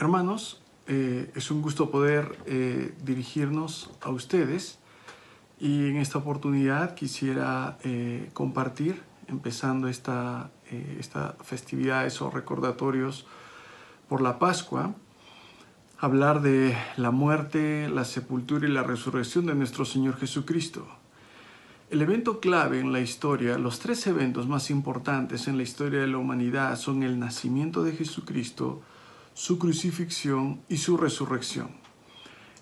Hermanos, eh, es un gusto poder eh, dirigirnos a ustedes y en esta oportunidad quisiera eh, compartir, empezando esta, esta festividades o recordatorios por la Pascua, hablar de la muerte, la sepultura y la resurrección de nuestro Señor Jesucristo. El evento clave en la historia, los tres eventos más importantes en la historia de la humanidad son el nacimiento de Jesucristo, su crucifixión y su resurrección.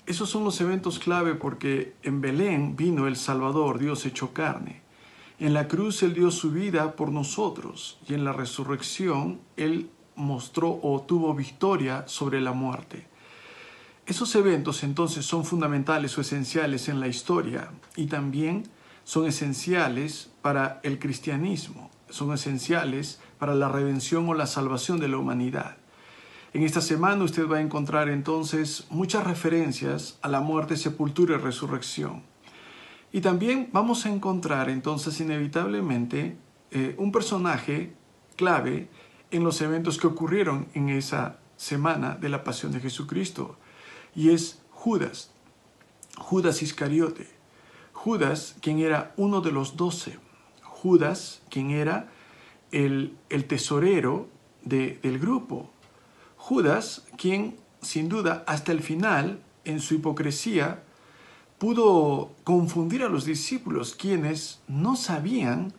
Esos son los eventos clave porque en Belén vino el Salvador, Dios hecho carne. En la cruz Él dio su vida por nosotros y en la resurrección Él mostró o tuvo victoria sobre la muerte. Esos eventos entonces son fundamentales o esenciales en la historia y también son esenciales para el cristianismo, son esenciales para la redención o la salvación de la humanidad. En esta semana usted va a encontrar entonces muchas referencias a la muerte, sepultura y resurrección. Y también vamos a encontrar entonces inevitablemente eh, un personaje clave en los eventos que ocurrieron en esa semana de la pasión de Jesucristo. Y es Judas, Judas Iscariote. Judas, quien era uno de los doce. Judas, quien era el, tesorero del grupo. Judas, quien sin duda hasta el final, en su hipocresía, pudo confundir a los discípulos, quienes no sabían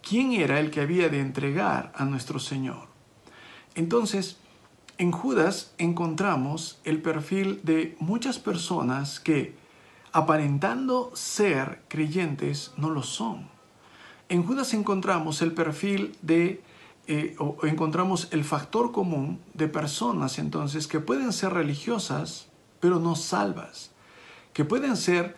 quién era el que había de entregar a nuestro Señor. Entonces, en Judas encontramos el perfil de muchas personas que, aparentando ser creyentes, no lo son. En Judas encontramos el perfil de eh, o, encontramos el factor común de personas entonces que pueden ser religiosas, pero no salvas, que pueden ser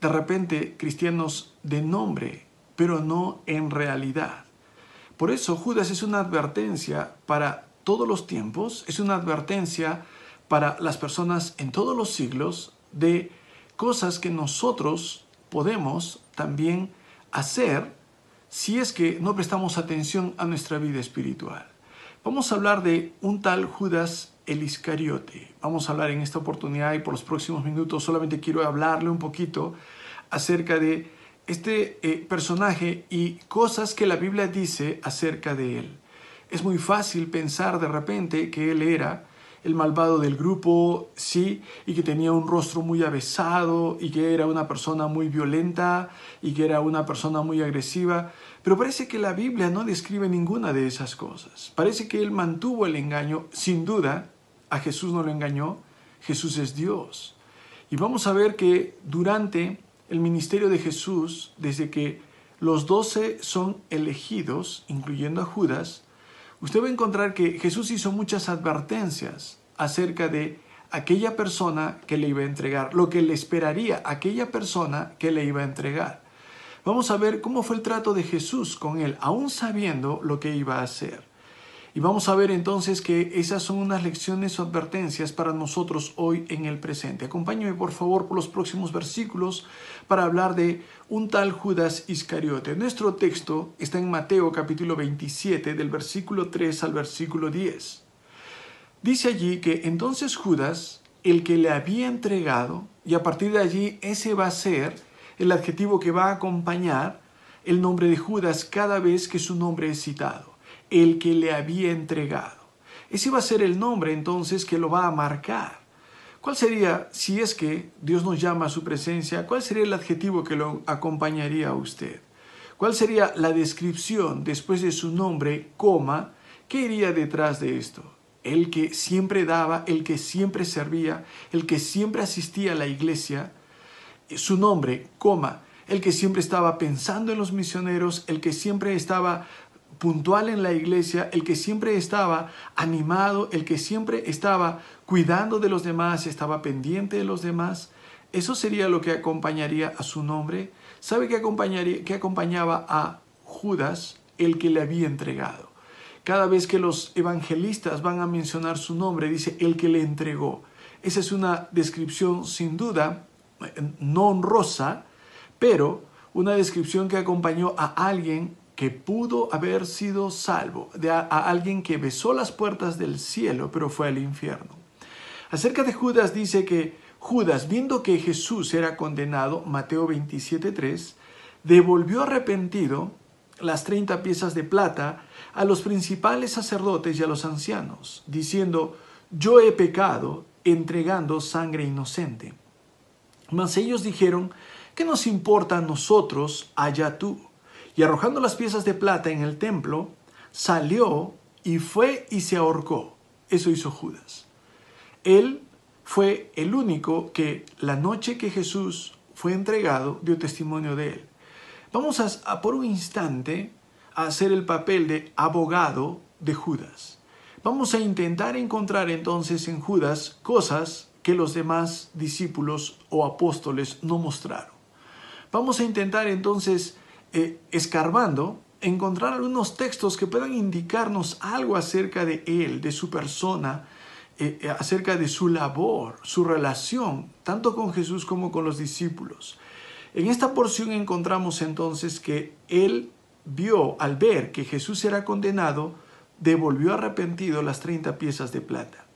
de repente cristianos de nombre, pero no en realidad. Por eso Judas es una advertencia para todos los tiempos, es una advertencia para las personas en todos los siglos de cosas que nosotros podemos también hacer si es que no prestamos atención a nuestra vida espiritual. Vamos a hablar de un tal Judas el Iscariote. Vamos a hablar en esta oportunidad y por los próximos minutos solamente quiero hablarle un poquito acerca de este eh, personaje y cosas que la Biblia dice acerca de él. Es muy fácil pensar de repente que él era el malvado del grupo, sí, y que tenía un rostro muy avesado y que era una persona muy violenta y que era una persona muy agresiva. Pero parece que la Biblia no describe ninguna de esas cosas. Parece que él mantuvo el engaño. Sin duda, a Jesús no lo engañó. Jesús es Dios. Y vamos a ver que durante el ministerio de Jesús, desde que los doce son elegidos, incluyendo a Judas, usted va a encontrar que Jesús hizo muchas advertencias acerca de aquella persona que le iba a entregar, lo que le esperaría aquella persona que le iba a entregar. Vamos a ver cómo fue el trato de Jesús con él, aún sabiendo lo que iba a hacer. Y vamos a ver entonces que esas son unas lecciones o advertencias para nosotros hoy en el presente. Acompáñame por favor por los próximos versículos para hablar de un tal Judas Iscariote. Nuestro texto está en Mateo capítulo 27 del versículo 3 al versículo 10. Dice allí que entonces Judas, el que le había entregado, y a partir de allí ese va a ser el adjetivo que va a acompañar el nombre de Judas cada vez que su nombre es citado el que le había entregado. Ese va a ser el nombre entonces que lo va a marcar. ¿Cuál sería, si es que Dios nos llama a su presencia, cuál sería el adjetivo que lo acompañaría a usted? ¿Cuál sería la descripción después de su nombre, coma, qué iría detrás de esto? El que siempre daba, el que siempre servía, el que siempre asistía a la iglesia, su nombre, coma, el que siempre estaba pensando en los misioneros, el que siempre estaba puntual en la iglesia, el que siempre estaba animado, el que siempre estaba cuidando de los demás, estaba pendiente de los demás. Eso sería lo que acompañaría a su nombre. ¿Sabe qué, acompañaría, que acompañaba a Judas, el que le había entregado? Cada vez que los evangelistas van a mencionar su nombre, dice el que le entregó. Esa es una descripción sin duda no honrosa, pero una descripción que acompañó a alguien que pudo haber sido salvo, de a, alguien que besó las puertas del cielo, pero fue al infierno. Acerca de Judas dice que Judas, viendo que Jesús era condenado, Mateo 27.3, devolvió arrepentido las 30 piezas de plata a los principales sacerdotes y a los ancianos, diciendo, yo he pecado entregando sangre inocente. Mas ellos dijeron, ¿qué nos importa a nosotros allá tú? Y arrojando las piezas de plata en el templo, salió y fue y se ahorcó. Eso hizo Judas. Él fue el único que la noche que Jesús fue entregado dio testimonio de él. Vamos a, por un instante a hacer el papel de abogado de Judas. Vamos a intentar encontrar entonces en Judas cosas que los demás discípulos o apóstoles no mostraron. Vamos a intentar entonces, eh, escarbando, encontrar algunos textos que puedan indicarnos algo acerca de él, de su persona, eh, eh, acerca de su labor, su relación, tanto con Jesús como con los discípulos. En esta porción encontramos entonces que él vio, al ver que Jesús era condenado, devolvió arrepentido las 30 piezas de plata.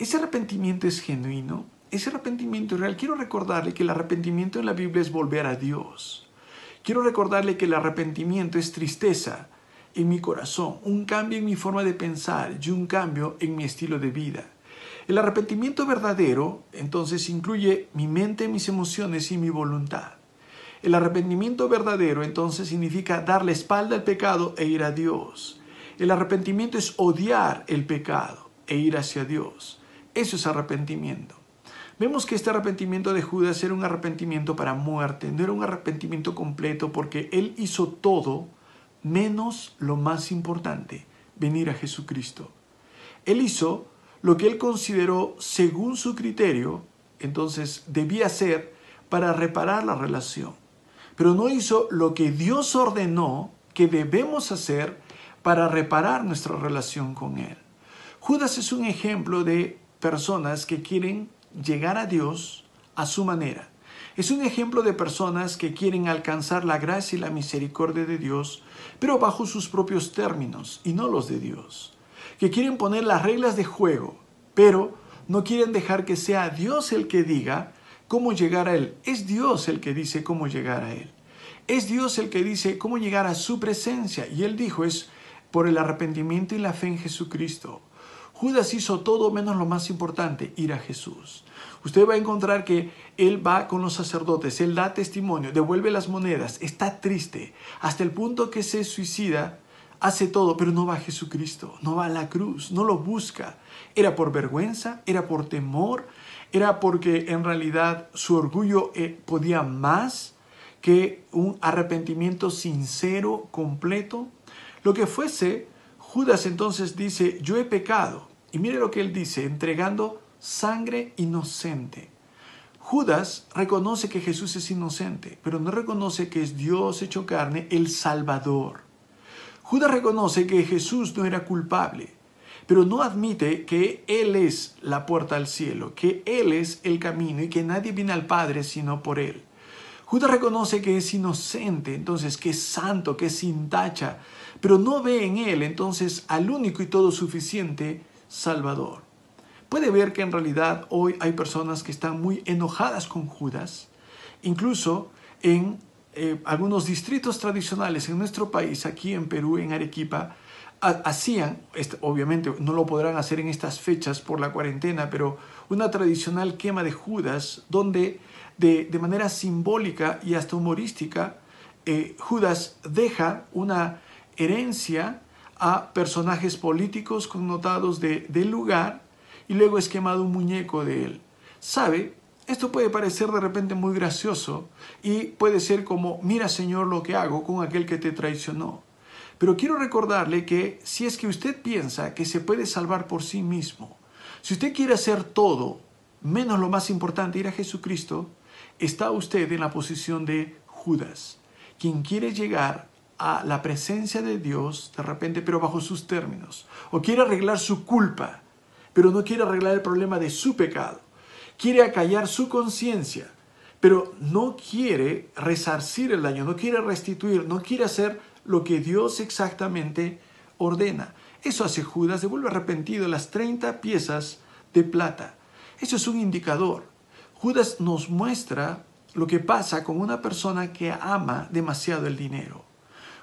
Ese arrepentimiento es genuino, ese arrepentimiento es real. Quiero recordarle que el arrepentimiento en la Biblia es volver a Dios. Quiero recordarle que el arrepentimiento es tristeza en mi corazón, un cambio en mi forma de pensar y un cambio en mi estilo de vida. El arrepentimiento verdadero entonces incluye mi mente, mis emociones y mi voluntad. El arrepentimiento verdadero entonces significa dar la espalda al pecado e ir a Dios. El arrepentimiento es odiar el pecado e ir hacia Dios. Eso es arrepentimiento. Vemos que este arrepentimiento de Judas era un arrepentimiento para muerte, no era un arrepentimiento completo porque él hizo todo menos lo más importante, venir a Jesucristo. Él hizo lo que él consideró según su criterio, entonces debía hacer para reparar la relación. Pero no hizo lo que Dios ordenó que debemos hacer para reparar nuestra relación con Él. Judas es un ejemplo de personas que quieren llegar a Dios a su manera. Es un ejemplo de personas que quieren alcanzar la gracia y la misericordia de Dios, pero bajo sus propios términos y no los de Dios. Que quieren poner las reglas de juego, pero no quieren dejar que sea Dios el que diga cómo llegar a Él. Es Dios el que dice cómo llegar a Él. Es Dios el que dice cómo llegar a su presencia. Y Él dijo es por el arrepentimiento y la fe en Jesucristo. Judas hizo todo menos lo más importante, ir a Jesús. Usted va a encontrar que él va con los sacerdotes, él da testimonio, devuelve las monedas, está triste, hasta el punto que se suicida, hace todo, pero no va a Jesucristo, no va a la cruz, no lo busca. Era por vergüenza, era por temor, era porque en realidad su orgullo eh, podía más que un arrepentimiento sincero, completo. Lo que fuese, Judas entonces dice, yo he pecado. Y mire lo que él dice, entregando sangre inocente. Judas reconoce que Jesús es inocente, pero no reconoce que es Dios hecho carne, el Salvador. Judas reconoce que Jesús no era culpable, pero no admite que Él es la puerta al cielo, que Él es el camino y que nadie viene al Padre sino por Él. Judas reconoce que es inocente, entonces que es santo, que es sin tacha, pero no ve en él entonces al único y todo suficiente Salvador. Puede ver que en realidad hoy hay personas que están muy enojadas con Judas, incluso en eh, algunos distritos tradicionales en nuestro país, aquí en Perú, en Arequipa, hacían, obviamente no lo podrán hacer en estas fechas por la cuarentena, pero una tradicional quema de Judas, donde de, manera simbólica y hasta humorística, eh, Judas deja una herencia a personajes políticos connotados de, del lugar y luego es quemado un muñeco de él. ¿Sabe? Esto puede parecer de repente muy gracioso y puede ser como, mira Señor lo que hago con aquel que te traicionó. Pero quiero recordarle que si es que usted piensa que se puede salvar por sí mismo, si usted quiere hacer todo, menos lo más importante, ir a Jesucristo, está usted en la posición de Judas, quien quiere llegar a la presencia de Dios de repente, pero bajo sus términos, o quiere arreglar su culpa, pero no quiere arreglar el problema de su pecado, quiere acallar su conciencia, pero no quiere resarcir el daño, no quiere restituir, no quiere hacer lo que Dios exactamente ordena. Eso hace Judas, devuelve arrepentido las 30 piezas de plata. Eso es un indicador. Judas nos muestra lo que pasa con una persona que ama demasiado el dinero.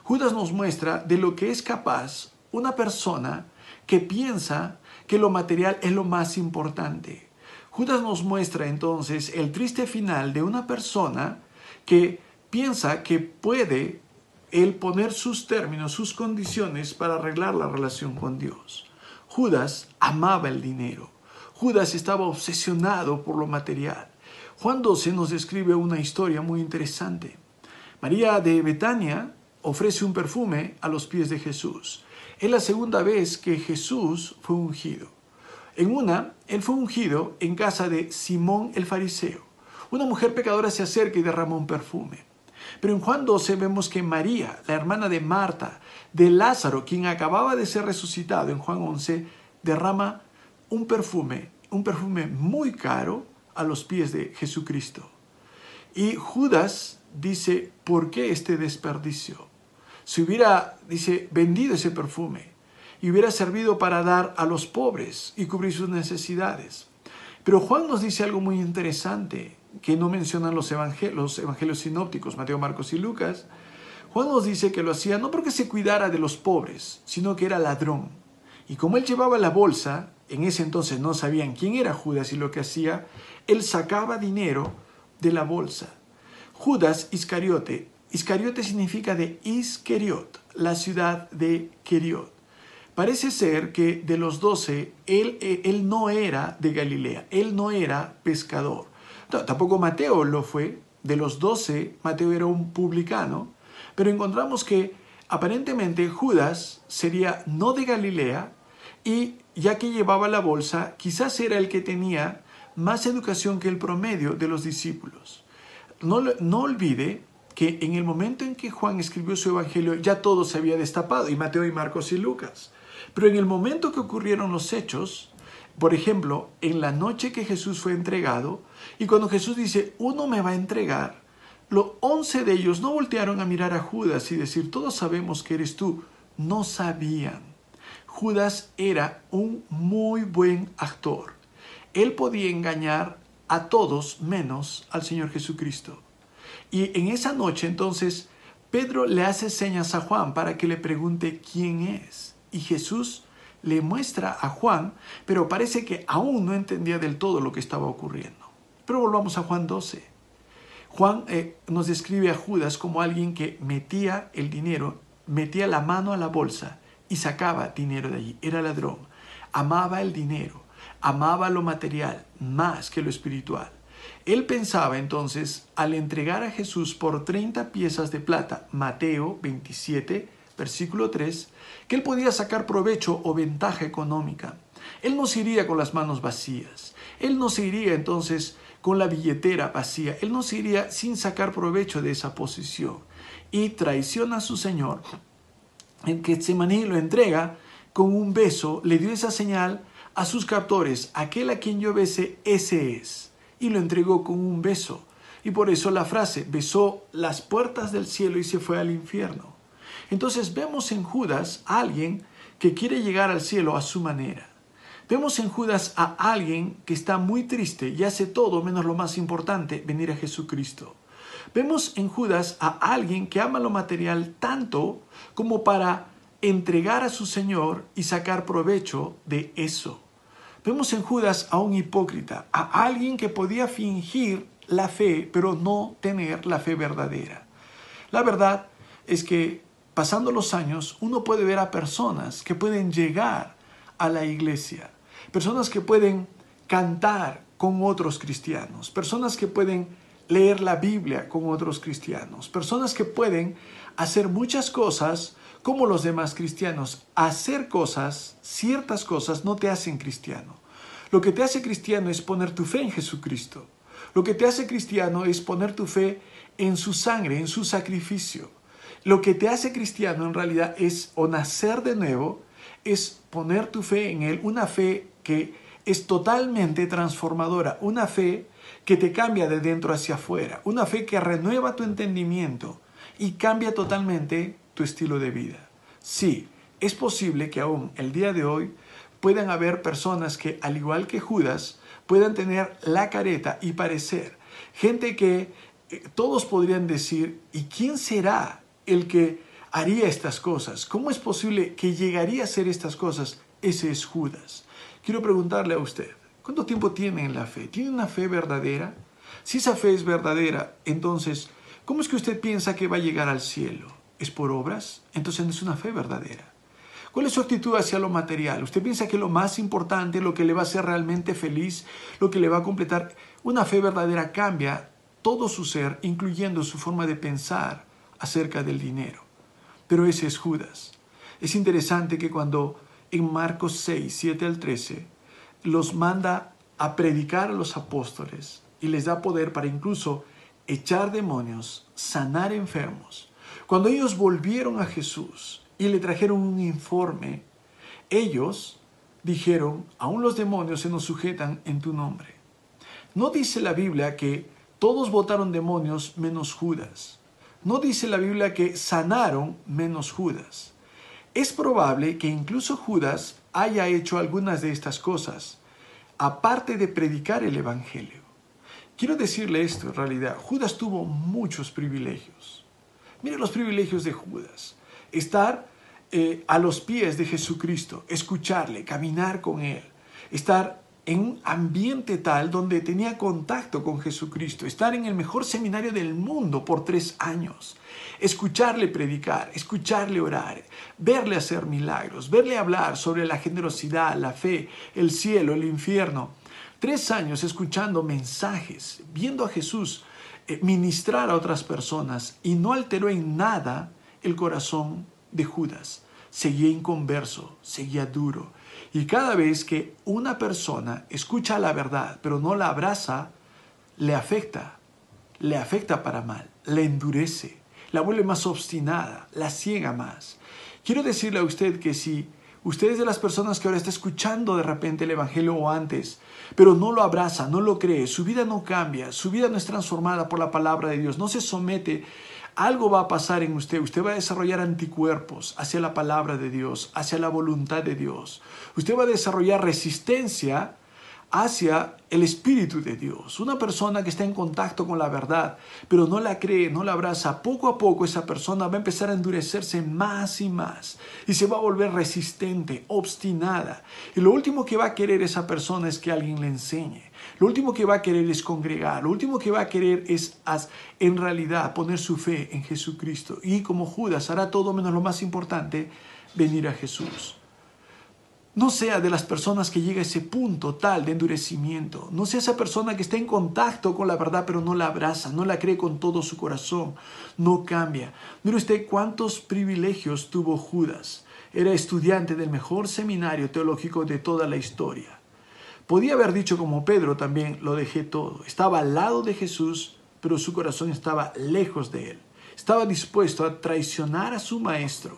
Judas nos muestra de lo que es capaz una persona que piensa que lo material es lo más importante. Judas nos muestra entonces el triste final de una persona que piensa que puede él poner sus términos, sus condiciones para arreglar la relación con Dios. Judas amaba el dinero. Judas estaba obsesionado por lo material. Juan 12 nos describe una historia muy interesante. María de Betania ofrece un perfume a los pies de Jesús. Es la segunda vez que Jesús fue ungido. En una, él fue ungido en casa de Simón el fariseo. Una mujer pecadora se acerca y derrama un perfume. Pero en Juan 12 vemos que María, la hermana de Marta, de Lázaro, quien acababa de ser resucitado en Juan 11, derrama un perfume, un perfume muy caro a los pies de Jesucristo. Y Judas dice, ¿por qué este desperdicio? Si hubiera, dice, vendido ese perfume y hubiera servido para dar a los pobres y cubrir sus necesidades. Pero Juan nos dice algo muy interesante que no mencionan los evangelios, los evangelios sinópticos, Mateo, Marcos y Lucas. Juan nos dice que lo hacía no porque se cuidara de los pobres, sino que era ladrón. Y como él llevaba la bolsa, en ese entonces no sabían quién era Judas y lo que hacía, él sacaba dinero de la bolsa. Judas Iscariote, Iscariote significa de Isqueriot, la ciudad de Queriot. Parece ser que de los doce, él, eh, él no era de Galilea, él no era pescador. tampoco Mateo lo fue, de los doce, Mateo era un publicano, pero encontramos que aparentemente Judas sería no de Galilea y ya que llevaba la bolsa, quizás era el que tenía más educación que el promedio de los discípulos. No, no olvide que en el momento en que Juan escribió su evangelio ya todo se había destapado, y Mateo y Marcos y Lucas. Pero en el momento que ocurrieron los hechos, por ejemplo, en la noche que Jesús fue entregado, y cuando Jesús dice, uno me va a entregar, los once de ellos no voltearon a mirar a Judas y decir, todos sabemos que eres tú. No sabían. Judas era un muy buen actor. Él podía engañar a todos menos al Señor Jesucristo. Y en esa noche entonces Pedro le hace señas a Juan para que le pregunte quién es. Y Jesús le muestra a Juan, pero parece que aún no entendía del todo lo que estaba ocurriendo. Pero volvamos a Juan 12. Juan eh, nos describe a Judas como alguien que metía el dinero, metía la mano a la bolsa y sacaba dinero de allí. Era ladrón. Amaba el dinero, amaba lo material más que lo espiritual. Él pensaba entonces, al entregar a Jesús por 30 piezas de plata, Mateo 27, versículo 3, que él podía sacar provecho o ventaja económica. Él no se iría con las manos vacías. Él no se iría entonces con la billetera vacía. Él no se iría sin sacar provecho de esa posición. Y traiciona a su Señor, en que Semaní lo entrega con un beso, le dio esa señal a sus captores, aquel a quien yo bese, ese es. Y lo entregó con un beso. Y por eso la frase, besó las puertas del cielo y se fue al infierno. Entonces vemos en Judas a alguien que quiere llegar al cielo a su manera. Vemos en Judas a alguien que está muy triste y hace todo menos lo más importante, venir a Jesucristo. Vemos en Judas a alguien que ama lo material tanto como para entregar a su Señor y sacar provecho de eso. Vemos en Judas a un hipócrita, a alguien que podía fingir la fe, pero no tener la fe verdadera. La verdad es que pasando los años, uno puede ver a personas que pueden llegar a la iglesia, personas que pueden cantar con otros cristianos, personas que pueden leer la Biblia con otros cristianos, personas que pueden hacer muchas cosas como los demás cristianos. Hacer cosas, ciertas cosas, no te hacen cristiano. Lo que te hace cristiano es poner tu fe en Jesucristo. Lo que te hace cristiano es poner tu fe en su sangre, en su sacrificio. Lo que te hace cristiano en realidad es, o nacer de nuevo, es poner tu fe en Él, una fe que es totalmente transformadora, una fe que te cambia de dentro hacia afuera, una fe que renueva tu entendimiento y cambia totalmente tu estilo de vida. Sí, es posible que aún el día de hoy puedan haber personas que, al igual que Judas, puedan tener la careta y parecer. Gente que eh, todos podrían decir, ¿y quién será el que haría estas cosas? ¿Cómo es posible que llegaría a hacer estas cosas? Ese es Judas. Quiero preguntarle a usted, ¿cuánto tiempo tiene en la fe? ¿Tiene una fe verdadera? Si esa fe es verdadera, entonces, ¿cómo es que usted piensa que va a llegar al cielo? ¿Es por obras? Entonces no es una fe verdadera. ¿Cuál es su actitud hacia lo material? ¿Usted piensa que lo más importante, lo que le va a hacer realmente feliz, lo que le va a completar? Una fe verdadera cambia todo su ser, incluyendo su forma de pensar acerca del dinero. Pero ese es Judas. Es interesante que cuando en Marcos 6, 7 al 13, los manda a predicar a los apóstoles y les da poder para incluso echar demonios, sanar enfermos. Cuando ellos volvieron a Jesús y le trajeron un informe, ellos dijeron, aún los demonios se nos sujetan en tu nombre. No dice la Biblia que todos votaron demonios menos Judas. No dice la Biblia que sanaron menos Judas. Es probable que incluso Judas haya hecho algunas de estas cosas, aparte de predicar el Evangelio. Quiero decirle esto, en realidad, Judas tuvo muchos privilegios. Mire los privilegios de Judas. Estar eh, a los pies de Jesucristo, escucharle, caminar con Él, estar en un ambiente tal donde tenía contacto con Jesucristo, estar en el mejor seminario del mundo por tres años, escucharle predicar, escucharle orar, verle hacer milagros, verle hablar sobre la generosidad, la fe, el cielo, el infierno, Tres años escuchando mensajes, viendo a Jesús ministrar a otras personas y no alteró en nada el corazón de Judas. Seguía inconverso, seguía duro. Y cada vez que una persona escucha la verdad, pero no la abraza, le afecta, le afecta para mal, le endurece, la vuelve más obstinada, la ciega más. Quiero decirle a usted que si usted es de las personas que ahora está escuchando de repente el Evangelio o antes, pero no lo abraza, no lo cree, su vida no cambia, su vida no es transformada por la palabra de Dios, no se somete, algo va a pasar en usted, usted va a desarrollar anticuerpos hacia la palabra de Dios, hacia la voluntad de Dios, usted va a desarrollar resistencia hacia el Espíritu de Dios. Una persona que está en contacto con la verdad, pero no la cree, no la abraza, poco a poco esa persona va a empezar a endurecerse más y más y se va a volver resistente, obstinada. Y lo último que va a querer esa persona es que alguien le enseñe. Lo último que va a querer es congregar. Lo último que va a querer es en realidad poner su fe en Jesucristo. Y como Judas hará todo menos lo más importante, venir a Jesús. No sea de las personas que llega a ese punto tal de endurecimiento. No sea esa persona que está en contacto con la verdad pero no la abraza, no la cree con todo su corazón, no cambia. Mire usted cuántos privilegios tuvo Judas. Era estudiante del mejor seminario teológico de toda la historia. Podía haber dicho como Pedro también, lo dejé todo. Estaba al lado de Jesús, pero su corazón estaba lejos de él. Estaba dispuesto a traicionar a su maestro.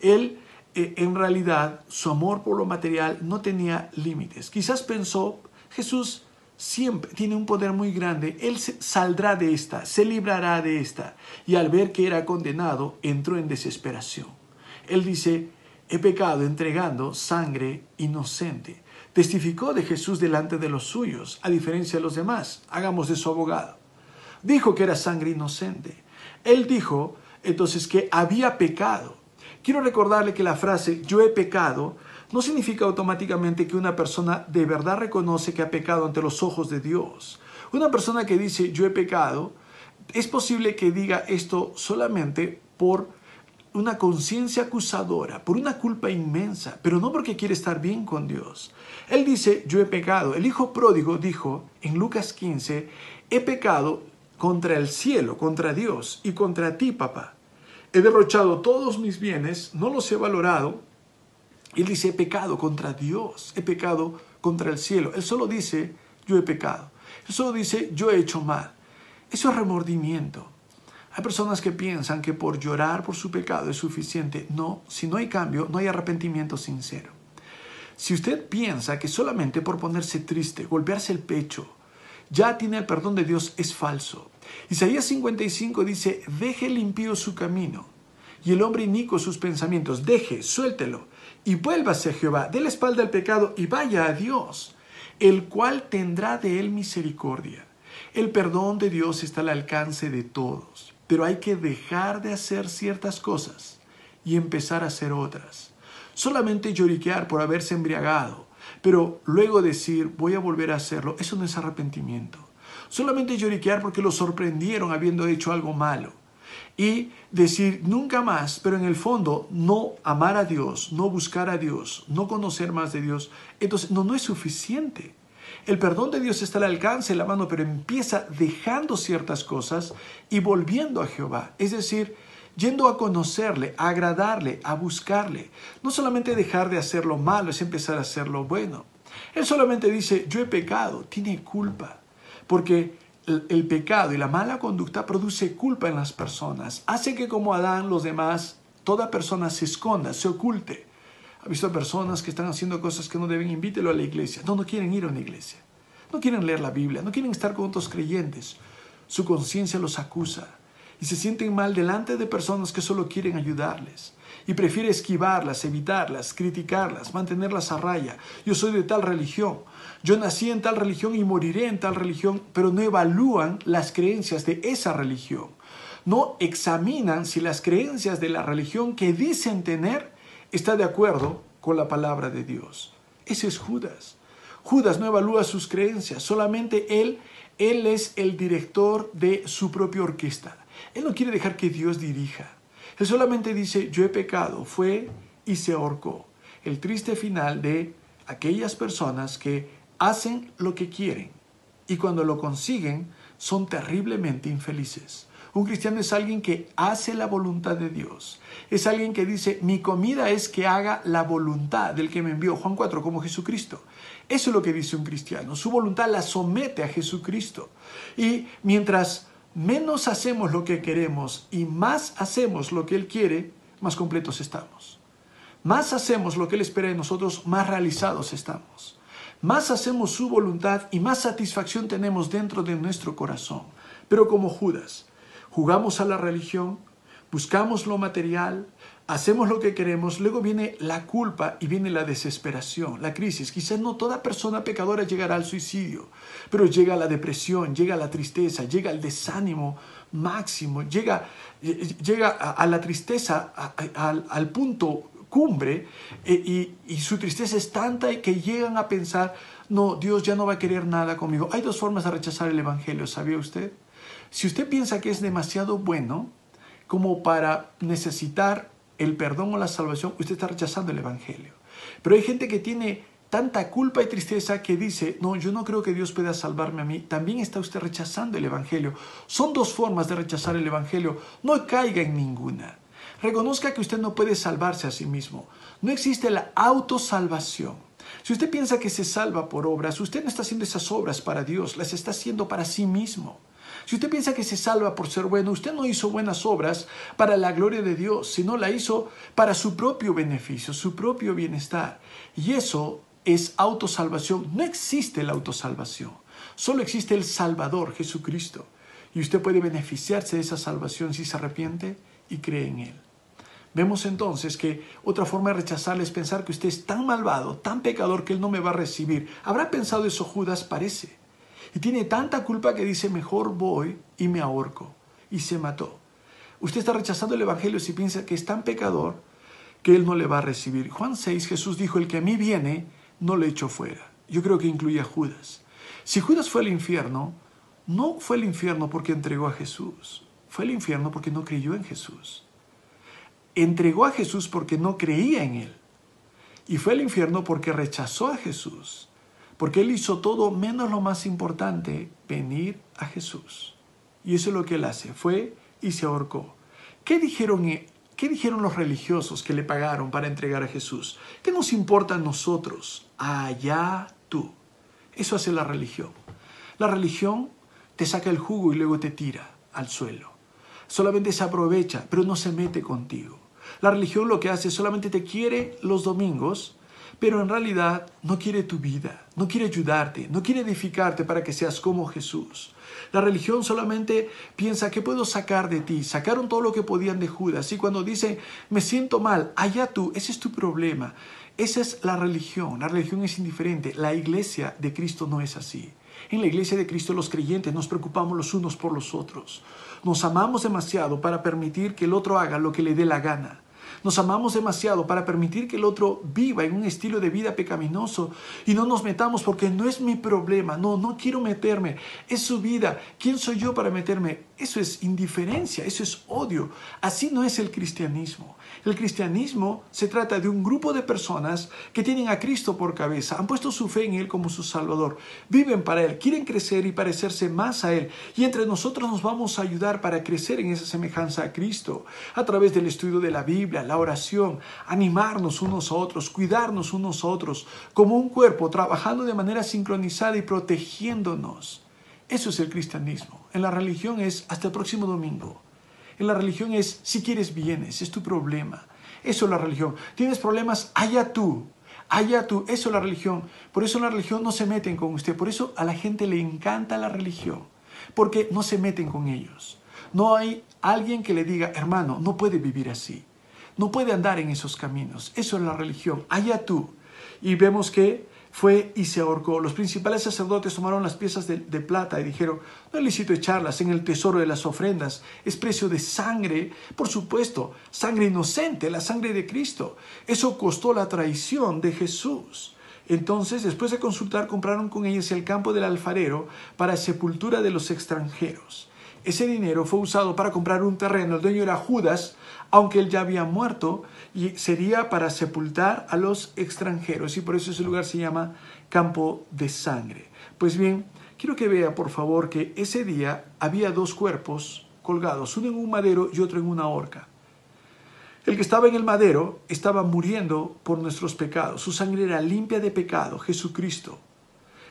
Él en realidad su amor por lo material no tenía límites. Quizás pensó, Jesús siempre tiene un poder muy grande, Él saldrá de esta, se librará de esta. Y al ver que era condenado, entró en desesperación. Él dice, he pecado entregando sangre inocente. Testificó de Jesús delante de los suyos, a diferencia de los demás. Hagamos de su abogado. Dijo que era sangre inocente. Él dijo entonces que había pecado Quiero recordarle que la frase yo he pecado no significa automáticamente que una persona de verdad reconoce que ha pecado ante los ojos de Dios. Una persona que dice yo he pecado, es posible que diga esto solamente por una conciencia acusadora, por una culpa inmensa, pero no porque quiere estar bien con Dios. Él dice, yo he pecado. El hijo pródigo dijo en Lucas 15, he pecado contra el cielo, contra Dios y contra ti, papá. He derrochado todos mis bienes, no los he valorado. Él dice, he pecado contra Dios, he pecado contra el cielo. Él solo dice, yo he pecado. Él solo dice, yo he hecho mal. Eso es remordimiento. Hay personas que piensan que por llorar por su pecado es suficiente. No, si no hay cambio, no hay arrepentimiento sincero. Si usted piensa que solamente por ponerse triste, golpearse el pecho, ya tiene el perdón de Dios, es falso. Isaías 55 dice, deje limpio su camino y el hombre inico sus pensamientos, deje, suéltelo y vuélvase a Jehová, dé la espalda al pecado y vaya a Dios. el cual tendrá de él misericordia. El perdón de Dios está al alcance de todos, pero hay que dejar de hacer ciertas cosas y empezar a hacer otras. Solamente lloriquear por haberse embriagado, pero luego decir voy a volver a hacerlo, eso no es arrepentimiento. Solamente lloriquear porque lo sorprendieron habiendo hecho algo malo y decir nunca más, pero en el fondo no amar a Dios, no buscar a Dios, no conocer más de Dios, entonces no, no es suficiente. El perdón de Dios está al alcance de la mano, pero empieza dejando ciertas cosas y volviendo a Jehová. Es decir, yendo a conocerle, a agradarle, a buscarle. No solamente dejar de hacer lo malo, es empezar a hacer lo bueno. Él solamente dice, yo he pecado, tiene culpa, porque el, pecado y la mala conducta produce culpa en las personas, hace que como Adán los demás, toda persona se esconda, se oculte. Ha visto personas que están haciendo cosas que no deben, invítelo a la iglesia. No, no quieren ir a una iglesia. No quieren leer la Biblia, no quieren estar con otros creyentes. Su conciencia los acusa y se sienten mal delante de personas que solo quieren ayudarles y prefiere esquivarlas, evitarlas, criticarlas, mantenerlas a raya. Yo soy de tal religión, yo nací en tal religión y moriré en tal religión, pero no evalúan las creencias de esa religión. No examinan si las creencias de la religión que dicen tener está de acuerdo con la palabra de Dios. Ese es Judas. Judas no evalúa sus creencias, solamente él, él es el director de su propia orquesta. Él no quiere dejar que Dios dirija. Él solamente dice, yo he pecado, fue y se ahorcó. El triste final de aquellas personas que hacen lo que quieren y cuando lo consiguen son terriblemente infelices. Un cristiano es alguien que hace la voluntad de Dios. Es alguien que dice, mi comida es que haga la voluntad del que me envió. Juan 4, como Jesucristo. Eso es lo que dice un cristiano. Su voluntad la somete a Jesucristo. Y mientras menos hacemos lo que queremos y más hacemos lo que Él quiere, más completos estamos. Más hacemos lo que Él espera de nosotros, más realizados estamos. Más hacemos su voluntad y más satisfacción tenemos dentro de nuestro corazón. Pero como Judas, jugamos a la religión, buscamos lo material, hacemos lo que queremos, luego viene la culpa y viene la desesperación, la crisis. Quizás no toda persona pecadora llegará al suicidio, pero llega la depresión, llega la tristeza, llega el desánimo máximo, llega, llega a, la tristeza al, punto cumbre eh, y, y su tristeza es tanta que llegan a pensar, no, Dios ya no va a querer nada conmigo. Hay dos formas de rechazar el Evangelio, ¿sabía usted? Si usted piensa que es demasiado bueno como para necesitar el perdón o la salvación, usted está rechazando el Evangelio. Pero hay gente que tiene tanta culpa y tristeza que dice, no, yo no creo que Dios pueda salvarme a mí. También está usted rechazando el Evangelio. Son dos formas de rechazar el Evangelio. No caiga en ninguna. Reconozca que usted no puede salvarse a sí mismo. No existe la autosalvación. Si usted piensa que se salva por obras, usted no está haciendo esas obras para Dios, las está haciendo para sí mismo. Si usted piensa que se salva por ser bueno, usted no hizo buenas obras para la gloria de Dios, sino la hizo para su propio beneficio, su propio bienestar. Y eso es autosalvación. No existe la autosalvación. Solo existe el Salvador, Jesucristo. Y usted puede beneficiarse de esa salvación si se arrepiente y cree en Él. Vemos entonces que otra forma de rechazarle es pensar que usted es tan malvado, tan pecador que Él no me va a recibir. ¿Habrá pensado eso Judas? Parece. Y tiene tanta culpa que dice, mejor voy y me ahorco. Y se mató. Usted está rechazando el Evangelio si piensa que es tan pecador que Él no le va a recibir. Juan 6, Jesús dijo, el que a mí viene, no le echo fuera. Yo creo que incluye a Judas. Si Judas fue al infierno, no fue al infierno porque entregó a Jesús. Fue al infierno porque no creyó en Jesús. Entregó a Jesús porque no creía en Él. Y fue al infierno porque rechazó a Jesús porque Él hizo todo menos lo más importante, venir a Jesús. Y eso es lo que Él hace, fue y se ahorcó. ¿Qué dijeron, eh, ¿Qué dijeron los religiosos que le pagaron para entregar a Jesús? ¿Qué nos importa a nosotros? Allá tú. Eso hace la religión. La religión te saca el jugo y luego te tira al suelo. Solamente se aprovecha, pero no se mete contigo. La religión lo que hace es solamente te quiere los domingos pero en realidad no quiere tu vida, no quiere ayudarte, no quiere edificarte para que seas como Jesús. La religión solamente piensa, ¿qué puedo sacar de ti? Sacaron todo lo que podían de Judas. Y cuando dice, me siento mal, allá tú, ese es tu problema. Esa es la religión. La religión es indiferente. La iglesia de Cristo no es así. En la iglesia de Cristo los creyentes nos preocupamos los unos por los otros. Nos amamos demasiado para permitir que el otro haga lo que le dé la gana. Nos amamos demasiado para permitir que el otro viva en un estilo de vida pecaminoso y no nos metamos porque no es mi problema. No, no quiero meterme. Es su vida. ¿Quién soy yo para meterme? Eso es indiferencia, eso es odio. Así no es el cristianismo. El cristianismo se trata de un grupo de personas que tienen a Cristo por cabeza, han puesto su fe en Él como su Salvador, viven para Él, quieren crecer y parecerse más a Él. Y entre nosotros nos vamos a ayudar para crecer en esa semejanza a Cristo, a través del estudio de la Biblia, la oración, animarnos unos a otros, cuidarnos unos a otros, como un cuerpo, trabajando de manera sincronizada y protegiéndonos. Eso es el cristianismo. En la religión es hasta el próximo domingo. En la religión es, si quieres vienes, es tu problema. Eso es la religión. Tienes problemas, allá tú. Allá tú, eso es la religión. Por eso la religión no se meten con usted. Por eso a la gente le encanta la religión. Porque no se meten con ellos. No hay alguien que le diga, hermano, no puede vivir así. No puede andar en esos caminos. Eso es la religión. Allá tú. Y vemos que fue y se ahorcó. Los principales sacerdotes tomaron las piezas de, plata y dijeron, no es lícito echarlas en el tesoro de las ofrendas, es precio de sangre, por supuesto, sangre inocente, la sangre de Cristo. Eso costó la traición de Jesús. Entonces, después de consultar, compraron con ellos el campo del alfarero para sepultura de los extranjeros. Ese dinero fue usado para comprar un terreno, el dueño era Judas, aunque él ya había muerto, y sería para sepultar a los extranjeros, y por eso ese lugar se llama campo de sangre. Pues bien, quiero que vea por favor que ese día había dos cuerpos colgados, uno en un madero y otro en una horca. El que estaba en el madero estaba muriendo por nuestros pecados, su sangre era limpia de pecado, Jesucristo.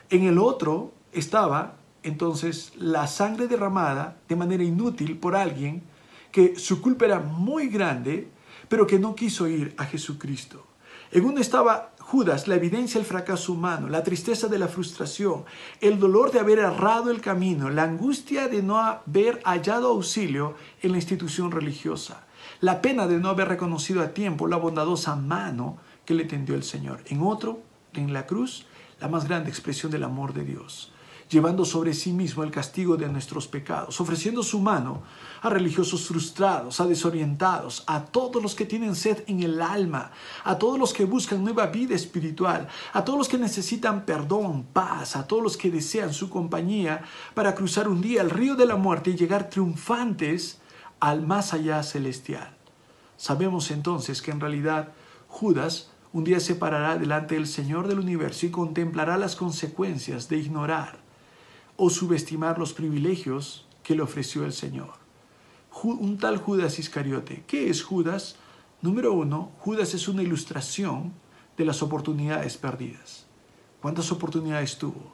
En el otro estaba entonces la sangre derramada de manera inútil por alguien que su culpa era muy grande, pero que no quiso ir a Jesucristo. En uno estaba Judas, la evidencia del fracaso humano, la tristeza de la frustración, el dolor de haber errado el camino, la angustia de no haber hallado auxilio en la institución religiosa, la pena de no haber reconocido a tiempo la bondadosa mano que le tendió el Señor. En otro, en la cruz, la más grande expresión del amor de Dios llevando sobre sí mismo el castigo de nuestros pecados, ofreciendo su mano a religiosos frustrados, a desorientados, a todos los que tienen sed en el alma, a todos los que buscan nueva vida espiritual, a todos los que necesitan perdón, paz, a todos los que desean su compañía para cruzar un día el río de la muerte y llegar triunfantes al más allá celestial. Sabemos entonces que en realidad Judas un día se parará delante del Señor del universo y contemplará las consecuencias de ignorar o subestimar los privilegios que le ofreció el Señor. Un tal Judas Iscariote. ¿Qué es Judas? Número uno, Judas es una ilustración de las oportunidades perdidas. ¿Cuántas oportunidades tuvo?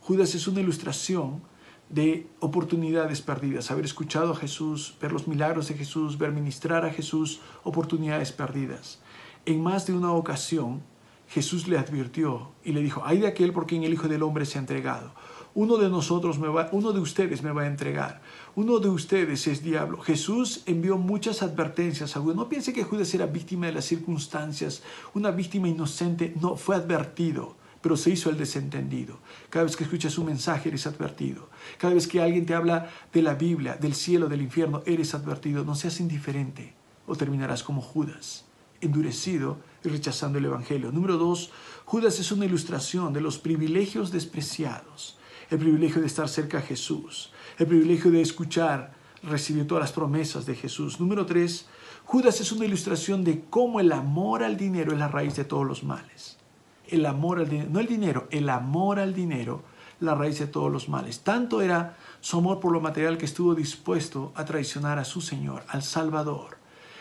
Judas es una ilustración de oportunidades perdidas, haber escuchado a Jesús, ver los milagros de Jesús, ver ministrar a Jesús, oportunidades perdidas. En más de una ocasión, Jesús le advirtió y le dijo, hay de aquel por quien el Hijo del Hombre se ha entregado uno de nosotros me va, uno de ustedes me va a entregar, uno de ustedes es diablo. Jesús envió muchas advertencias a Judas. No piense que Judas era víctima de las circunstancias, una víctima inocente, no, fue advertido, pero se hizo el desentendido. Cada vez que escuchas un mensaje eres advertido. Cada vez que alguien te habla de la Biblia, del cielo, del infierno, eres advertido. No seas indiferente o terminarás como Judas, endurecido y rechazando el Evangelio. Número dos, Judas es una ilustración de los privilegios despreciados el privilegio de estar cerca a Jesús, el privilegio de escuchar, recibir todas las promesas de Jesús. Número tres, Judas es una ilustración de cómo el amor al dinero es la raíz de todos los males. El amor al dinero, no el dinero, el amor al dinero, la raíz de todos los males. Tanto era su amor por lo material que estuvo dispuesto a traicionar a su Señor, al Salvador.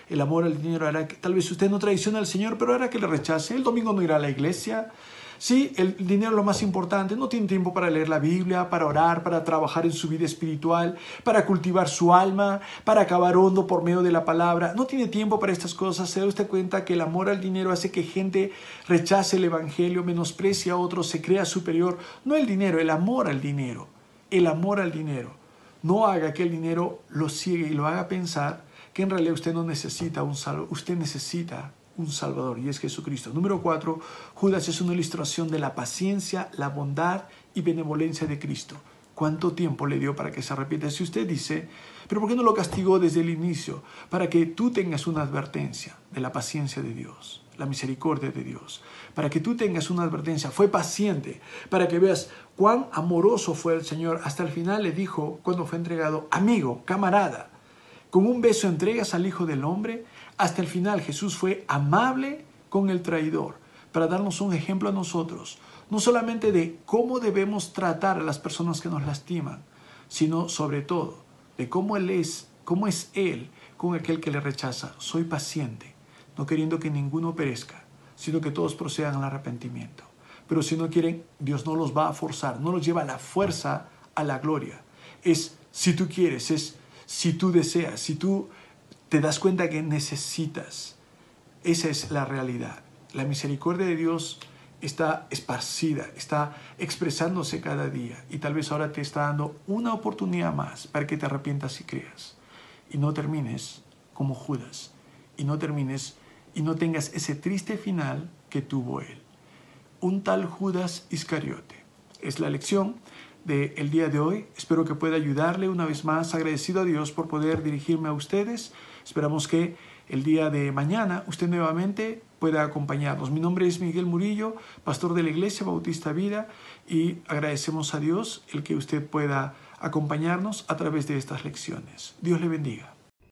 El amor al dinero hará que tal vez usted no traicione al Señor, pero hará que le rechace. El domingo no irá a la iglesia, Sí, el dinero es lo más importante. No tiene tiempo para leer la Biblia, para orar, para trabajar en su vida espiritual, para cultivar su alma, para acabar hondo por medio de la palabra. No tiene tiempo para estas cosas. Se da usted cuenta que el amor al dinero hace que gente rechace el Evangelio, menosprecie a otros, se crea superior. No el dinero, el amor al dinero. El amor al dinero. No haga que el dinero lo ciegue y lo haga pensar que en realidad usted no necesita un salvo. Usted necesita un Salvador y es Jesucristo. Número cuatro, Judas es una ilustración de la paciencia, la bondad y benevolencia de Cristo. ¿Cuánto tiempo le dio para que se arrepienta? Si usted dice, pero ¿por qué no lo castigó desde el inicio? Para que tú tengas una advertencia de la paciencia de Dios, la misericordia de Dios. Para que tú tengas una advertencia. Fue paciente. Para que veas cuán amoroso fue el Señor. Hasta el final le dijo, cuando fue entregado, amigo, camarada, con un beso entregas al Hijo del Hombre. Hasta el final Jesús fue amable con el traidor para darnos un ejemplo a nosotros no solamente de cómo debemos tratar a las personas que nos lastiman, sino sobre todo de cómo Él es, cómo es Él con aquel que le rechaza. Soy paciente, no queriendo que ninguno perezca, sino que todos procedan al arrepentimiento. Pero si no quieren, Dios no los va a forzar, no los lleva a la fuerza a la gloria. Es si tú quieres, es si tú deseas, si tú te das cuenta que necesitas. Esa es la realidad. La misericordia de Dios está esparcida, está expresándose cada día y tal vez ahora te está dando una oportunidad más para que te arrepientas y creas y no termines como Judas y no termines y no tengas ese triste final que tuvo él. Un tal Judas Iscariote. Es la lección del día de hoy. Espero que pueda ayudarle una vez más. Agradecido a Dios por poder dirigirme a ustedes. Esperamos que el día de mañana usted nuevamente pueda acompañarnos. Mi nombre es Miguel Murillo, pastor de la Iglesia Bautista Vida, y agradecemos a Dios el que usted pueda acompañarnos a través de estas lecciones. Dios le bendiga.